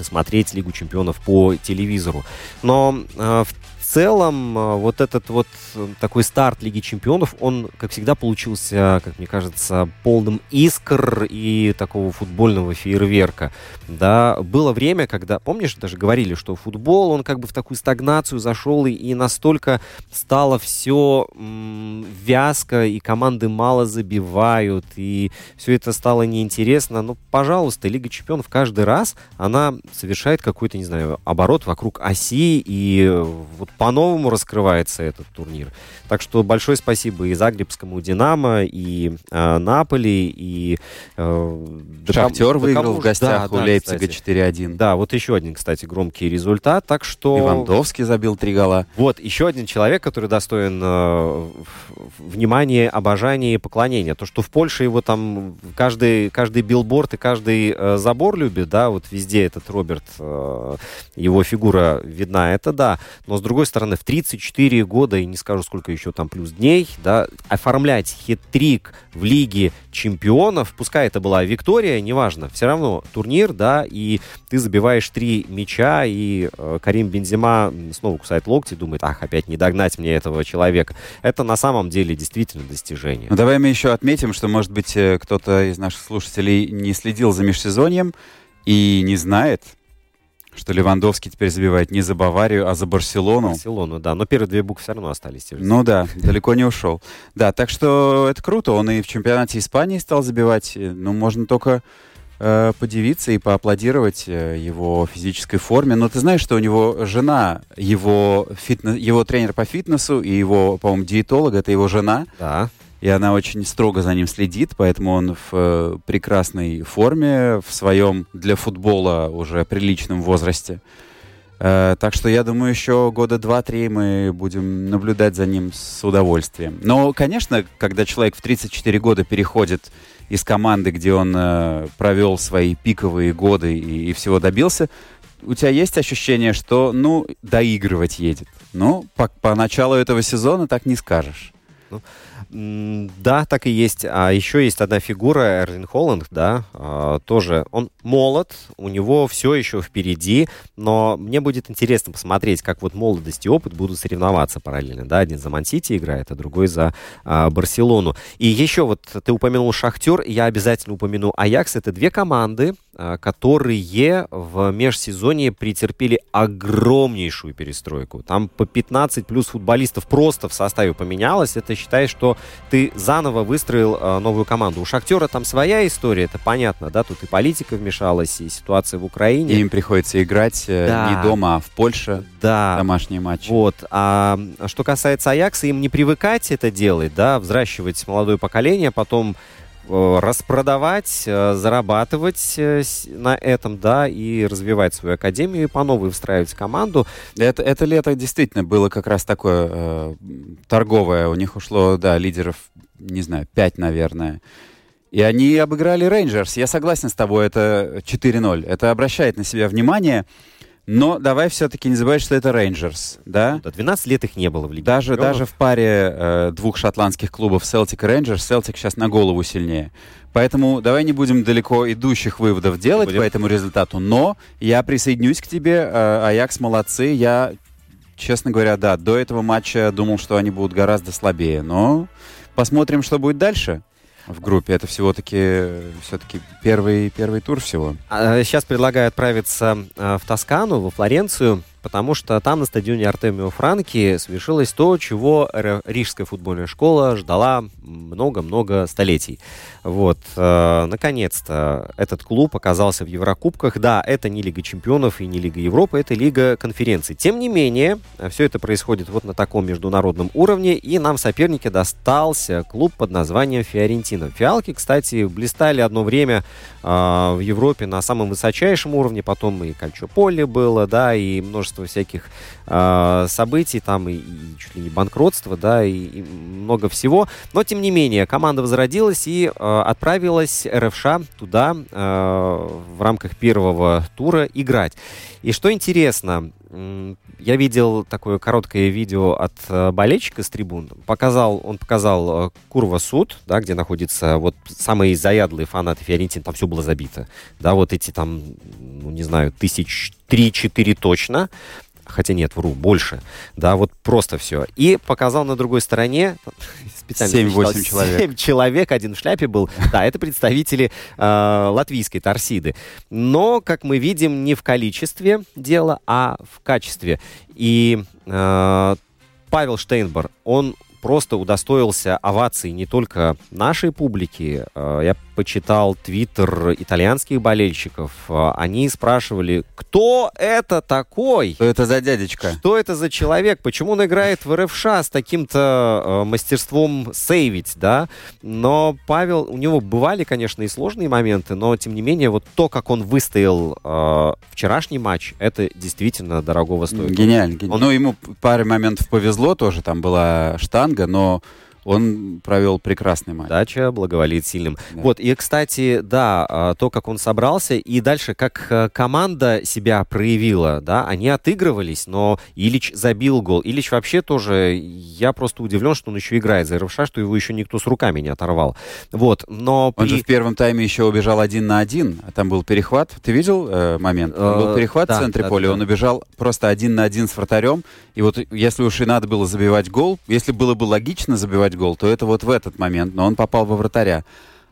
Speaker 2: смотреть Лигу чемпионов по телевизору. Но э, в целом э, вот этот вот э, такой старт Лиги чемпионов, он, как всегда, получился, как мне кажется, полным искр и такого футбольного фейерверка. Да, было время, когда, помнишь, даже говорили, что футбол, он как бы в такую стагнацию зашел, и, и настолько стало все м, вязко, и команды мало забивают, и все это стало неинтересно. Но, пожалуйста, Лига чемпионов каждый раз, она совершает какой-то, не знаю, оборот вокруг оси, и э, вот по-новому раскрывается этот турнир. Так что большое спасибо и Загребскому Динамо, и э, Наполи, и... э,
Speaker 1: Шахтер
Speaker 2: да
Speaker 1: выиграл в гостях
Speaker 2: да,
Speaker 1: у
Speaker 2: да,
Speaker 1: Лейпцига
Speaker 2: кстати.
Speaker 1: 4-1.
Speaker 2: Да, вот еще один, кстати, громкий результат. Так что...
Speaker 1: Левандовский забил три гола.
Speaker 2: Вот еще один человек, который достоин э, внимания, обожания и поклонения. То, что в Польше его там каждый, каждый билборд и каждый э, забор любит, да, вот везде этот Роберт, э, его фигура видна, это да. Но с другой стороны, в 34 года, и не скажу, сколько еще там плюс дней, да, оформлять хит-трик в Лиге чемпионов, пускай это была Виктория, неважно, все равно турнир, да, и ты забиваешь три мяча, и э, Карим Бензима снова кусает локти, думает, ах, опять не догнать мне этого человека. Это на самом деле действительно достижение.
Speaker 1: Ну, давай мы еще отметим, что, может быть, э, кто-то из наших слушателей не следил за межсезоньем и не знает, что Левандовский теперь забивает не за Баварию, а за Барселону.
Speaker 2: Барселону, да, но первые две буквы все равно остались. те же
Speaker 1: Ну да, далеко не ушел. Да, так что это круто. Он и в чемпионате Испании стал забивать. Ну, можно только э, подивиться и поаплодировать э, его физической форме. Но ты знаешь, что у него жена, его, фитнес, его тренер по фитнесу и его, по-моему, диетолог, это его жена.
Speaker 2: Да.
Speaker 1: И она очень строго за ним следит, поэтому он в э, прекрасной форме, в своем для футбола уже приличном возрасте. Э, так что я думаю, еще года два-три мы будем наблюдать за ним с удовольствием. Но, конечно, когда человек в 34 года переходит из команды, где он э, провел свои пиковые годы и, и всего добился, у тебя есть ощущение, что, ну, доигрывать едет. Ну, по, началу этого сезона так не скажешь.
Speaker 2: Ну, да, так и есть. А еще есть одна фигура, Эрлин Холланд, да, а, тоже. Он молод, у него все еще впереди, но мне будет интересно посмотреть, как вот молодость и опыт будут соревноваться параллельно, да. Один за Мансити играет, а другой за а, Барселону. И еще вот ты упомянул Шахтер, я обязательно упомяну Аякс. Это две команды, а, которые в межсезонье претерпели огромнейшую перестройку. Там по 15 плюс футболистов просто в составе поменялось. Это считай, что ты заново выстроил э, новую команду. У Шахтера там своя история, это понятно, да, тут и политика вмешалась, и ситуация в Украине.
Speaker 1: И им приходится играть э,
Speaker 2: Да.
Speaker 1: не дома, а в Польше
Speaker 2: да.
Speaker 1: домашние матчи.
Speaker 2: Вот. А что касается Аякса, им не привыкать это делать, да, взращивать молодое поколение, потом э, распродавать, э, зарабатывать на этом, да, и развивать свою академию, и по новой встраивать команду.
Speaker 1: Это, это лето действительно было как раз такое э, торговое. У них ушло, да, лидеров, не знаю, 5, наверное. И они обыграли Рейнджерс. Я согласен с тобой, это 4-0. Это обращает на себя внимание. Но давай все-таки не забывать, что это Рейнджерс, да?
Speaker 2: Да, 12 лет их не было в Лиге
Speaker 1: Даже, даже в паре э, двух шотландских клубов Celtic и Rangers Celtic сейчас на голову сильнее. Поэтому давай не будем далеко идущих выводов делать
Speaker 2: будем.
Speaker 1: по этому результату. Но я присоединюсь к тебе. Э, Аякс молодцы. Я, честно говоря, да, до этого матча думал, что они будут гораздо слабее. Но посмотрим, что будет дальше в группе. Это всего-таки все-таки первый, первый тур всего.
Speaker 2: А, Сейчас предлагаю отправиться а, в Тоскану, во Флоренцию, потому что там на стадионе Артемио Франки совершилось то, чего Рижская футбольная школа ждала много-много столетий. Вот, э, наконец-то этот клуб оказался в Еврокубках. Да, это не Лига чемпионов и не Лига Европы, это Лига конференций. Тем не менее, все это происходит вот на таком международном уровне, и нам в сопернике достался клуб под названием Фиорентина. Фиалки, кстати, блистали одно время а, в Европе на самом высочайшем уровне, потом и Кальчополе было, да, и множество всяких а, событий, там и, и чуть ли не банкротство, да, и, и много всего. Но, тем не менее, команда возродилась и а, отправилась РФШ туда а, в рамках первого тура играть. И что интересно, я видел такое короткое видео от э, болельщика с трибун. Показал, он показал э, Курва Суд, да, где находятся вот самые заядлые фанаты Фиорентин. Там все было забито. Да, вот эти там, ну, не знаю, тысяч три-четыре точно. Хотя нет, вру, больше. Да, вот просто все. И показал на другой стороне (laughs) специально
Speaker 1: 7-8
Speaker 2: посчитал,
Speaker 1: человек.
Speaker 2: семь человек, один в шляпе был. (laughs) Да, это представители э, латвийской торсиды. Но, как мы видим, не в количестве дела, а в качестве. И э, Павел Штейнбар, он просто удостоился оваций не только нашей публики. Э, Я почитал твиттер итальянских болельщиков. Э, Они спрашивали, кто это такой?
Speaker 1: Что это за дядечка?
Speaker 2: Что это за человек? Почему он играет в РФШ с таким-то э, мастерством сейвить, да? Но Павел, у него бывали, конечно, и сложные моменты, но тем не менее, вот то, как он выстоял э, вчерашний матч, это действительно дорогого стоит.
Speaker 1: Гениально. гени-
Speaker 2: Он-
Speaker 1: Ну, ему паре моментов повезло тоже, там была штанга, но он провел прекрасный матч.
Speaker 2: Дача благоволит сильным.
Speaker 1: Да.
Speaker 2: Вот, и, кстати, да, а, то, как он собрался, и дальше, как э, команда себя проявила, да, они отыгрывались, но Илич забил гол. Илич вообще тоже, я просто удивлен, что он еще играет за РФШ, что его еще никто с руками не оторвал. Вот, но
Speaker 1: Он
Speaker 2: при-
Speaker 1: же в первом тайме еще убежал один на один, а там был перехват. Ты видел э, момент? Там был
Speaker 2: Э,
Speaker 1: перехват
Speaker 2: да,
Speaker 1: в центре
Speaker 2: да,
Speaker 1: поля,
Speaker 2: да.
Speaker 1: он убежал просто один на один с вратарем. И вот если уж и надо было забивать гол, если было бы логично забивать гол, то это вот в этот момент, но он попал во вратаря.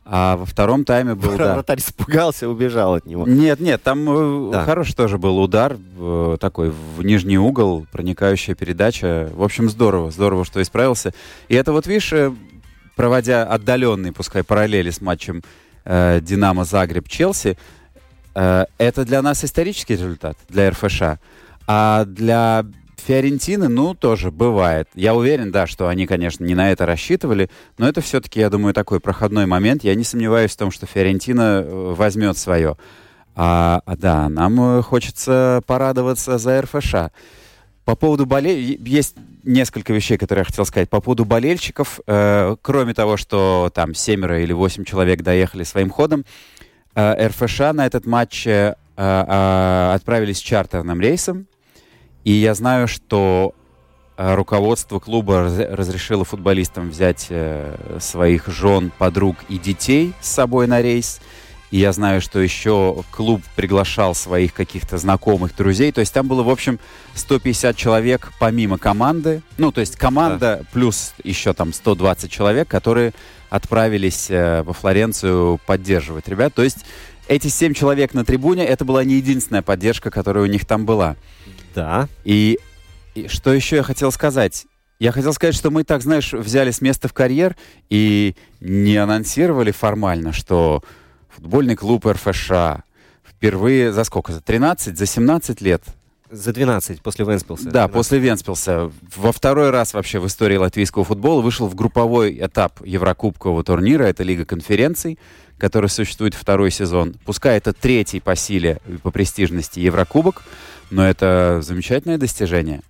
Speaker 1: А во втором тайме был, да.
Speaker 2: вратарь испугался, убежал от него.
Speaker 1: Нет, нет, там э,
Speaker 2: Да.
Speaker 1: хороший тоже был удар, э, такой в нижний угол, проникающая передача. В общем, здорово, здорово, что исправился. И это вот, видишь, э, проводя отдаленный, пускай параллели с матчем э, Динамо Загреб Челси, э, это для нас исторический результат, для РФШ. А для Фиорентины, ну, тоже бывает. Я уверен, да, что они, конечно, не на это рассчитывали, но это все-таки, я думаю, такой проходной момент. Я не сомневаюсь в том, что Фиорентина э, возьмет свое. А, а да, нам э, хочется порадоваться за РФШ. По поводу болельщиков, есть несколько вещей, которые я хотел сказать. По поводу болельщиков, э, кроме того, что там семеро или восемь человек доехали своим ходом, э, РФШ на этот матч э, э, отправились чартерным рейсом. И я знаю, что э, руководство клуба раз- разрешило футболистам взять э, своих жен, подруг и детей с собой на рейс. И я знаю, что еще клуб приглашал своих каких-то знакомых, друзей. То есть там было, в общем, 150 человек помимо команды. Ну, то есть команда плюс еще там 120 человек, которые отправились э, во Флоренцию поддерживать ребят. То есть эти 7 человек на трибуне, это была не единственная поддержка, которая у них там была.
Speaker 2: Да.
Speaker 1: И, и что еще я хотел сказать? Я хотел сказать, что мы так, знаешь, взяли с места в карьер и не анонсировали формально, что футбольный клуб РФШ впервые за сколько? За 13, за 17 лет?
Speaker 2: За 12 после Венспилса.
Speaker 1: Да,
Speaker 2: 12.
Speaker 1: после Венспилса. Во второй раз вообще в истории латвийского футбола вышел в групповой этап Еврокубкового турнира. Это Лига конференций, которая существует второй сезон. Пускай это третий по силе и по престижности Еврокубок, но это замечательное достижение.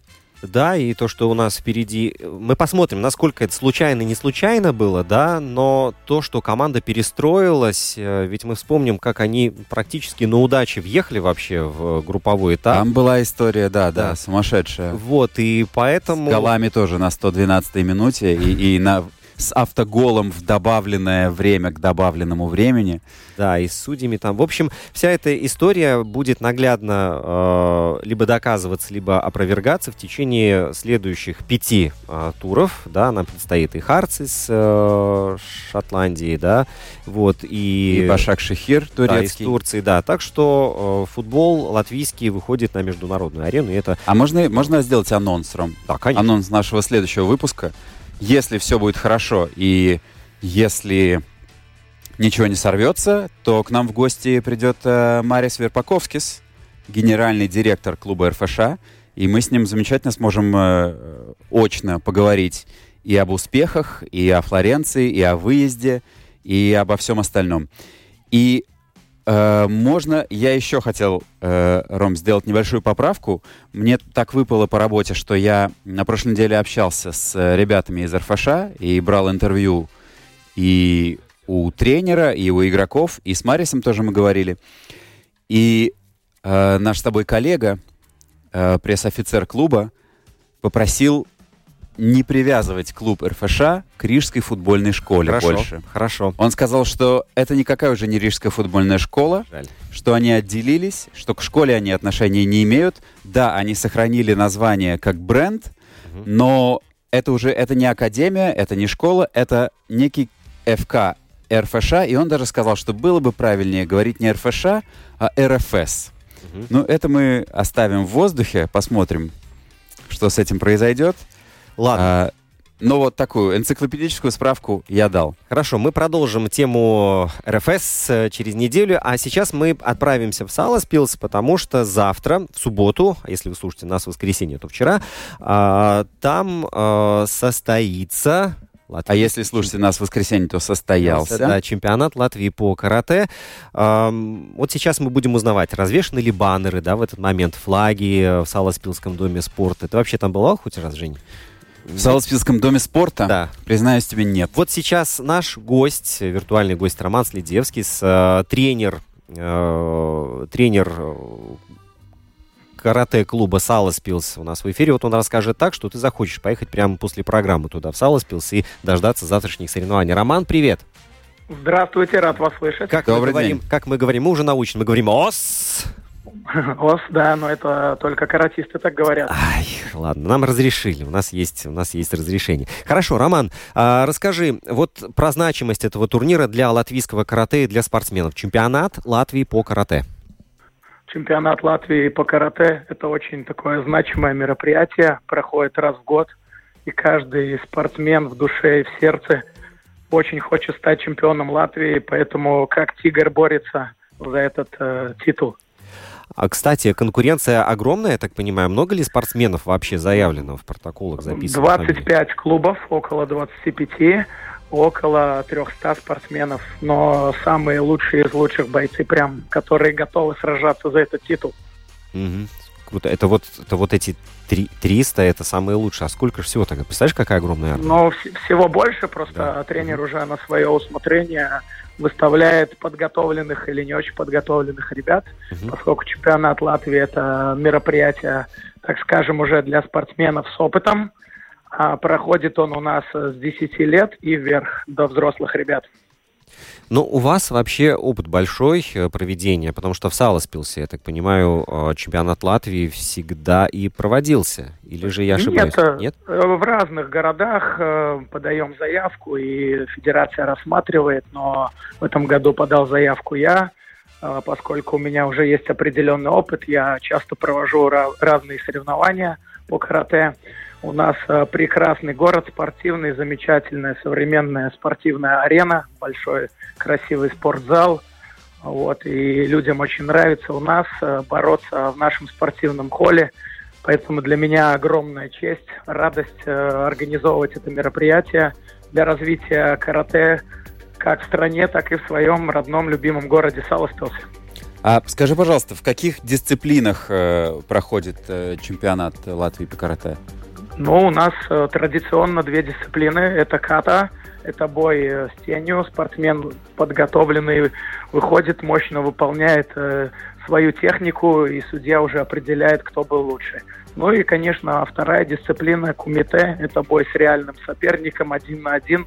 Speaker 2: Да, и то, что у нас впереди... Мы посмотрим, насколько это случайно не случайно было, да, но то, что команда перестроилась, э, ведь мы вспомним, как они практически на удаче въехали вообще в групповой этап.
Speaker 1: Там была история, да, да,
Speaker 2: Да.
Speaker 1: сумасшедшая.
Speaker 2: Вот, и поэтому...
Speaker 1: С голами тоже на 112-й минуте и, и на, с автоголом в добавленное время к добавленному времени.
Speaker 2: Да, и с судьями там. В общем, вся эта история будет наглядно э, либо доказываться, либо опровергаться в течение следующих пяти э, туров. Да, нам предстоит и Харц из э, Шотландии, да, вот, и...
Speaker 1: И, Башак Шехир
Speaker 2: да, из
Speaker 1: турецкий.
Speaker 2: Турции, да. Так что э, футбол латвийский выходит на международную арену, и это...
Speaker 1: а можно, можно сделать анонс, Ром?
Speaker 2: Да, конечно.
Speaker 1: Анонс нашего следующего выпуска. Если все будет хорошо и если ничего не сорвется, то к нам в гости придет э, Марис Верпаковскис, генеральный директор клуба РФШ, и мы с ним замечательно сможем э, очно поговорить и об успехах, и о Флоренции, и о выезде, и обо всем остальном. И э, можно, я еще хотел, э, Ром, сделать небольшую поправку. Мне так выпало по работе, что я на прошлой неделе общался с э, ребятами из РФШ и брал интервью и у тренера, и у игроков, и с Марисом тоже мы говорили. И э, наш с тобой коллега, э, пресс-офицер клуба, попросил не привязывать клуб РФШ к Рижской футбольной школе
Speaker 2: Хорошо,
Speaker 1: больше.
Speaker 2: хорошо.
Speaker 1: Он сказал, что это никакая уже не Рижская футбольная школа,
Speaker 2: Жаль.
Speaker 1: что они отделились, что к школе они отношения не имеют. Да, они сохранили название как бренд, но это уже это не академия, это не школа, это некий ФК РФШ, и он даже сказал, что было бы правильнее говорить не РФШ, а РФС. Ну, это мы оставим в воздухе, посмотрим, что с этим произойдет.
Speaker 2: Ладно.
Speaker 1: А, но вот такую энциклопедическую справку я дал.
Speaker 2: Хорошо, мы продолжим тему РФС э, через неделю, а сейчас мы отправимся в Саласпилс, потому что завтра, в субботу, если вы слушаете нас в воскресенье, то вчера, а, там а, состоится...
Speaker 1: А если слушаете нас в воскресенье, то состоялся.
Speaker 2: Да, чемпионат Латвии по карате. Ам, вот сейчас мы будем узнавать, развешаны ли баннеры, да, в этот момент, флаги э, в Саласпилском доме спорта. Ты вообще там была хоть раз, Жень?
Speaker 1: В Саласпилском доме спорта,
Speaker 2: Да.
Speaker 1: признаюсь тебе, нет.
Speaker 2: Вот сейчас наш гость, виртуальный гость Роман Следевский, с, э, тренер, э, тренер э, карате-клуба Саласпилс у нас в эфире. Вот он расскажет так, что ты захочешь поехать прямо после программы туда, в Саласпилс, и дождаться завтрашних соревнований. Роман, привет!
Speaker 6: Здравствуйте, рад вас слышать.
Speaker 2: Как
Speaker 1: Добрый
Speaker 2: мы говорим,
Speaker 1: день.
Speaker 2: как мы говорим, мы уже научены, мы говорим ОС! (laughs)
Speaker 6: Ос, да, но это только каратисты так говорят.
Speaker 2: Ай, ладно, нам разрешили, у нас есть, у нас есть разрешение. Хорошо, Роман, а, расскажи вот про значимость этого турнира для латвийского карате и для спортсменов. Чемпионат Латвии по карате.
Speaker 6: Чемпионат Латвии по карате – это очень такое значимое мероприятие, проходит раз в год, и каждый спортсмен в душе и в сердце очень хочет стать чемпионом Латвии, поэтому как тигр борется за этот э, титул.
Speaker 2: А, кстати, конкуренция огромная, я так понимаю. Много ли спортсменов вообще заявлено в протоколах записано?
Speaker 6: 25 клубов, около 25, около 300 спортсменов, но самые лучшие из лучших бойцы, прям, которые готовы сражаться за этот титул.
Speaker 2: Мгм. Круто. Это вот, это вот эти три- 300, это самые лучшие. А сколько же всего тогда? Представляешь, какая огромная армия?
Speaker 6: Вс- всего больше, просто
Speaker 2: Да.
Speaker 6: тренер уже на свое усмотрение выставляет подготовленных или не очень подготовленных ребят,
Speaker 2: Мгм.
Speaker 6: поскольку чемпионат Латвии это мероприятие, так скажем, уже для спортсменов с опытом. А проходит он у нас с 10 лет и вверх до взрослых ребят.
Speaker 2: Ну, у вас вообще опыт большой э, проведения, потому что в Саласпилсе, я так понимаю, э, чемпионат Латвии всегда и проводился. Или же я ошибаюсь?
Speaker 6: Нет, э, в разных городах э, подаем заявку, и федерация рассматривает, но в этом году подал заявку я, э, поскольку у меня уже есть определенный опыт, я часто провожу ра- разные соревнования по карате. У нас э, прекрасный город, спортивный, замечательная современная спортивная арена, большой красивый спортзал. Вот, и людям очень нравится у нас э, бороться в нашем спортивном холле. Поэтому для меня огромная честь, радость э, организовывать это мероприятие для развития карате как в стране, так и в своем родном любимом городе Саласпилсе.
Speaker 1: А скажи, пожалуйста, в каких дисциплинах э, проходит э, чемпионат Латвии по карате?
Speaker 6: Ну, у нас э, традиционно две дисциплины. Это ката, это бой э, с тенью. Спортсмен подготовленный выходит, мощно выполняет э, свою технику, и судья уже определяет, кто был лучше. Ну и, конечно, вторая дисциплина кумите. Это бой с реальным соперником один на один.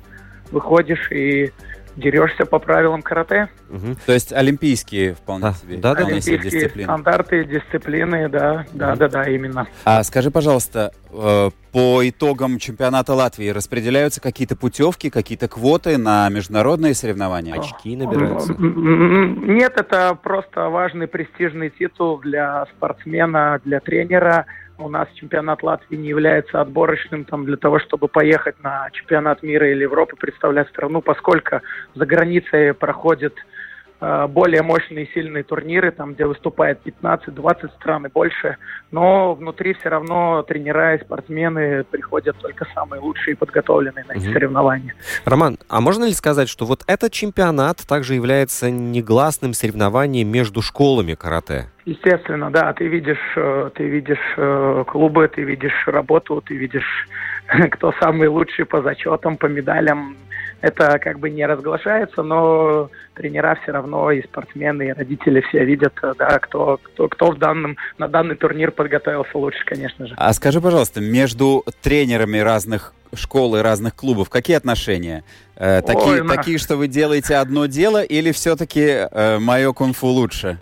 Speaker 6: Выходишь и дерешься по правилам карате.
Speaker 2: Мгм.
Speaker 1: То есть олимпийские вполне
Speaker 2: Да,
Speaker 1: себе,
Speaker 2: да, да,
Speaker 6: Олимпийские
Speaker 1: дисциплины.
Speaker 6: стандарты, дисциплины, да, да, да, да, именно.
Speaker 1: А скажи, пожалуйста, э, по итогам чемпионата Латвии распределяются какие-то путевки, какие-то квоты на международные соревнования?
Speaker 2: Очки набираются.
Speaker 6: Нет, это просто важный престижный титул для спортсмена, для тренера. У нас чемпионат Латвии не является отборочным там, для того, чтобы поехать на чемпионат мира или Европы, представлять страну, поскольку за границей проходят э, более мощные и сильные турниры, там, где выступает 15-20 стран и больше. Но внутри все равно тренера и спортсмены приходят только самые лучшие и подготовленные на эти
Speaker 2: Мгм.
Speaker 6: соревнования.
Speaker 2: Роман, а можно ли сказать, что вот этот чемпионат также является негласным соревнованием между школами карате?
Speaker 6: Естественно, да, ты видишь, э, ты видишь э, клубы, ты видишь работу, ты видишь, (laughs) кто самый лучший по зачетам, по медалям. Это как бы не разглашается, но тренера все равно и спортсмены, и родители все видят, э, да, кто, кто, кто в данном, на данный турнир подготовился лучше, конечно же.
Speaker 1: А скажи, пожалуйста, между тренерами разных школ и разных клубов какие отношения? Э, такие,
Speaker 6: Ой, на-
Speaker 1: такие, что вы делаете одно дело, или все-таки мое кунг-фу лучше?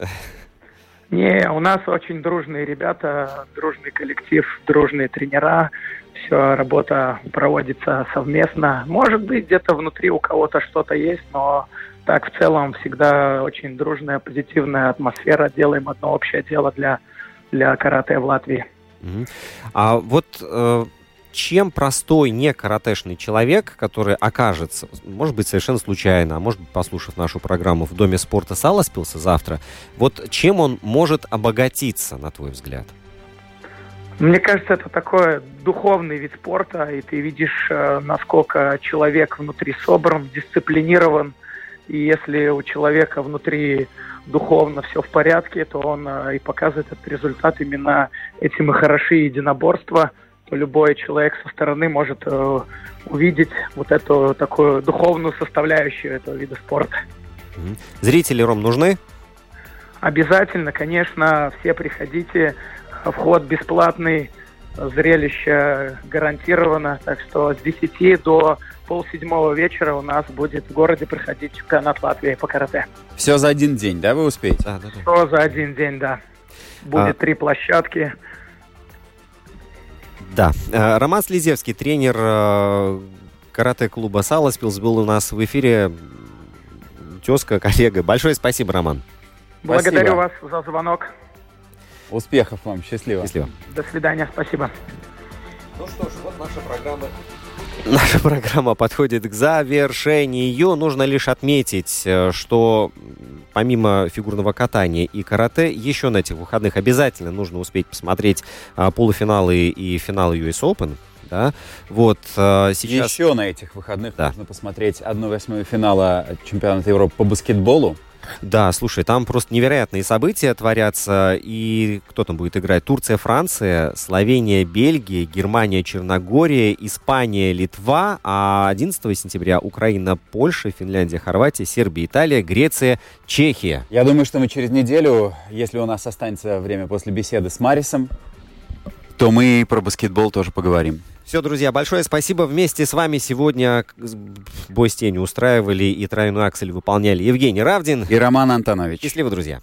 Speaker 6: Не, у нас очень дружные ребята, дружный коллектив, дружные тренера. Все, работа проводится совместно. Может быть, где-то внутри у кого-то что-то есть, но так в целом всегда очень дружная, позитивная атмосфера. Делаем одно общее дело для, для карате в Латвии.
Speaker 2: А вот э, чем простой не каратешный человек, который окажется, может быть, совершенно случайно, а может быть, послушав нашу программу в Доме спорта Саласпилса завтра, вот чем он может обогатиться, на твой взгляд?
Speaker 6: Мне кажется, это такой духовный вид спорта, и ты видишь, э, насколько человек внутри собран, дисциплинирован, и если у человека внутри духовно все в порядке, то он э, и показывает этот результат. Именно этим и хороши единоборства, то любой человек со стороны может э, увидеть вот эту такую духовную составляющую этого вида спорта.
Speaker 2: Зрители, Ром, нужны?
Speaker 6: Обязательно, конечно, все приходите. Вход бесплатный, зрелище гарантировано. Так что с 10 до полседьмого вечера у нас будет в городе проходить чемпионат Латвии по карате.
Speaker 1: Все за один день, да, вы успеете?
Speaker 2: Да, да, да.
Speaker 6: Что за один день, да. Будет
Speaker 2: А.
Speaker 6: три площадки.
Speaker 2: Да. Э, Роман Слезевский, тренер э, карате-клуба Саласпилс, был у нас в эфире. Тезка, коллега. Большое спасибо, Роман.
Speaker 6: Благодарю вас за звонок.
Speaker 1: Успехов вам, счастливо.
Speaker 2: Счастливо.
Speaker 6: До свидания, спасибо.
Speaker 2: Ну что ж, вот наша программа. Наша программа подходит к завершению. Нужно лишь отметить, э, что помимо фигурного катания и карате, еще на этих выходных обязательно нужно успеть посмотреть а, полуфиналы и финалы US Open. Да? Вот э, сейчас...
Speaker 1: Еще на этих выходных
Speaker 2: Да.
Speaker 1: нужно посмотреть 1-8 финала чемпионата Европы по баскетболу.
Speaker 2: Да, слушай, там просто невероятные события творятся. И кто там будет играть? Турция, Франция, Словения, Бельгия, Германия, Черногория, Испания, Литва. А 11 сентября Украина, Польша, Финляндия, Хорватия, Сербия, Италия, Греция, Чехия.
Speaker 1: Я думаю, что мы через неделю, если у нас останется время после беседы с Марисом, то мы про баскетбол тоже поговорим.
Speaker 2: Все, друзья, большое спасибо. Вместе с вами сегодня бой с тенью устраивали и тройной аксель выполняли Евгений Равдин
Speaker 1: и Роман Антонович.
Speaker 2: Счастливо, друзья.